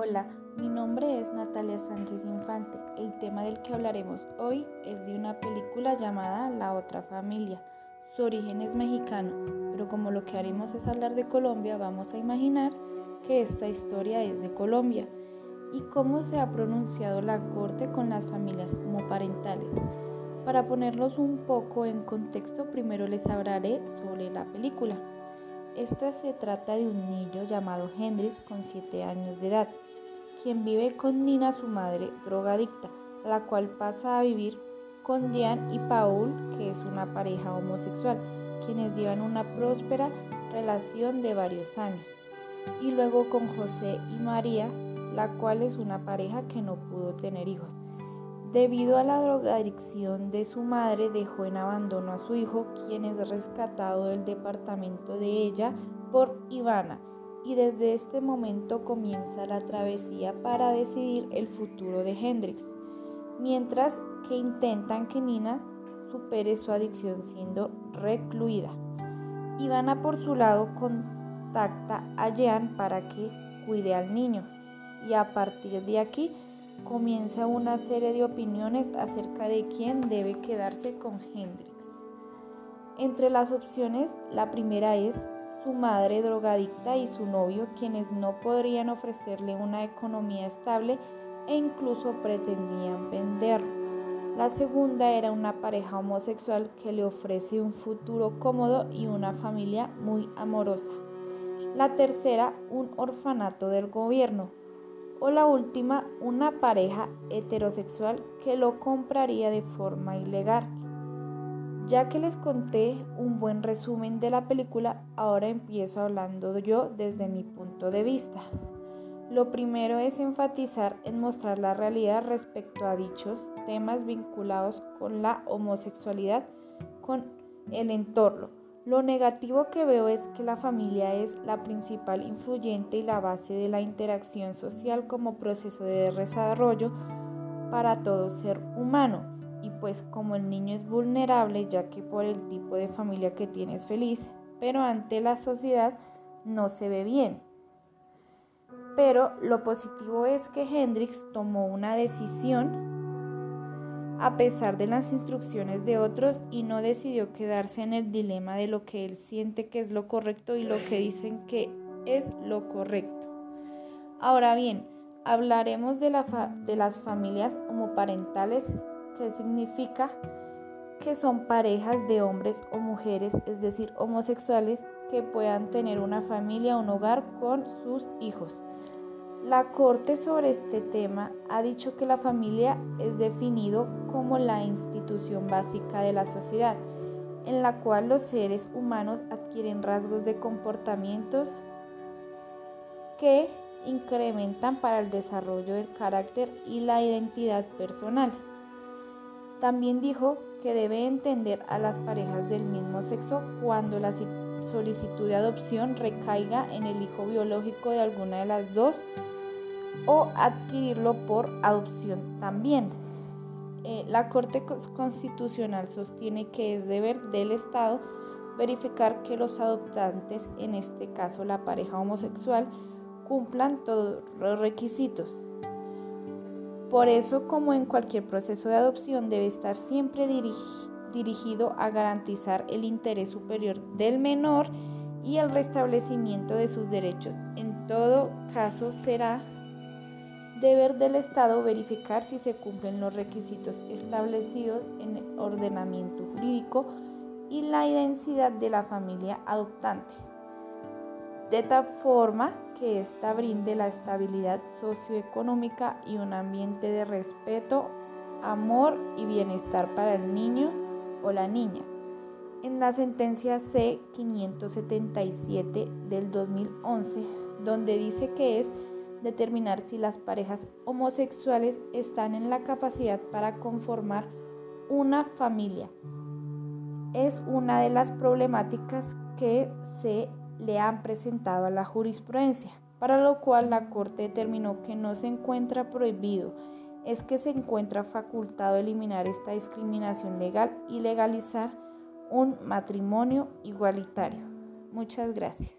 Hola, mi nombre es Natalia Sánchez Infante. El tema del que hablaremos hoy es de una película llamada La otra familia. Su origen es mexicano, pero como lo que haremos es hablar de Colombia, vamos a imaginar que esta historia es de Colombia y cómo se ha pronunciado la corte con las familias homoparentales. Para ponerlos un poco en contexto, primero les hablaré sobre la película. Esta se trata de un niño llamado Hendrix con 7 años de edad, quien vive con Nina, su madre drogadicta, la cual pasa a vivir con Jean y Paul, que es una pareja homosexual, quienes llevan una próspera relación de varios años, y luego con José y María, la cual es una pareja que no pudo tener hijos. Debido a la drogadicción de su madre, dejó en abandono a su hijo, quien es rescatado del departamento de ella por Ivana, y desde este momento comienza la travesía para decidir el futuro de Hendrix, mientras que intentan que Nina supere su adicción siendo recluida. Ivana por su lado contacta a Jean para que cuide al niño y a partir de aquí comienza una serie de opiniones acerca de quién debe quedarse con Hendrix. Entre las opciones, la primera es su madre drogadicta y su novio, quienes no podrían ofrecerle una economía estable e incluso pretendían venderlo. La segunda era una pareja homosexual que le ofrece un futuro cómodo y una familia muy amorosa. La tercera, un orfanato del gobierno, o la última, una pareja heterosexual que lo compraría de forma ilegal. Ya que les conté un buen resumen de la película, ahora empiezo hablando yo desde mi punto de vista. Lo primero es enfatizar en mostrar la realidad respecto a dichos temas vinculados con la homosexualidad, con el entorno, lo negativo que veo es que la familia es la principal influyente y la base de la interacción social como proceso de desarrollo para todo ser humano. Y pues como el niño es vulnerable ya que por el tipo de familia que tiene es feliz, pero ante la sociedad no se ve bien. Pero lo positivo es que Hendrix tomó una decisión a pesar de las instrucciones de otros y no decidió quedarse en el dilema de lo que él siente que es lo correcto y lo que dicen que es lo correcto. Ahora bien, hablaremos de, de las familias homoparentales, significa que son parejas de hombres o mujeres, es decir, homosexuales, que puedan tener una familia, un hogar con sus hijos. La Corte sobre este tema ha dicho que la familia es definido como la institución básica de la sociedad, en la cual los seres humanos adquieren rasgos de comportamientos que incrementan para el desarrollo del carácter y la identidad personal. También dijo que debe entender a las parejas del mismo sexo cuando la solicitud de adopción recaiga en el hijo biológico de alguna de las dos o adquirirlo por adopción también. Eh, la Corte Constitucional sostiene que es deber del Estado verificar que los adoptantes, en este caso la pareja homosexual, cumplan todos los requisitos. Por eso, como en cualquier proceso de adopción, debe estar siempre dirigido a garantizar el interés superior del menor y el restablecimiento de sus derechos. En todo caso, será deber del Estado verificar si se cumplen los requisitos establecidos en el ordenamiento jurídico y la identidad de la familia adoptante, de tal forma que ésta brinde la estabilidad socioeconómica y un ambiente de respeto, amor y bienestar para el niño o la niña. En la sentencia C-577 del 2011, donde dice que es determinar si las parejas homosexuales están en la capacidad para conformar una familia. Es una de las problemáticas que se le han presentado a la jurisprudencia, para lo cual la Corte determinó que no se encuentra prohibido, es que se encuentra facultado eliminar esta discriminación legal y legalizar un matrimonio igualitario. Muchas gracias.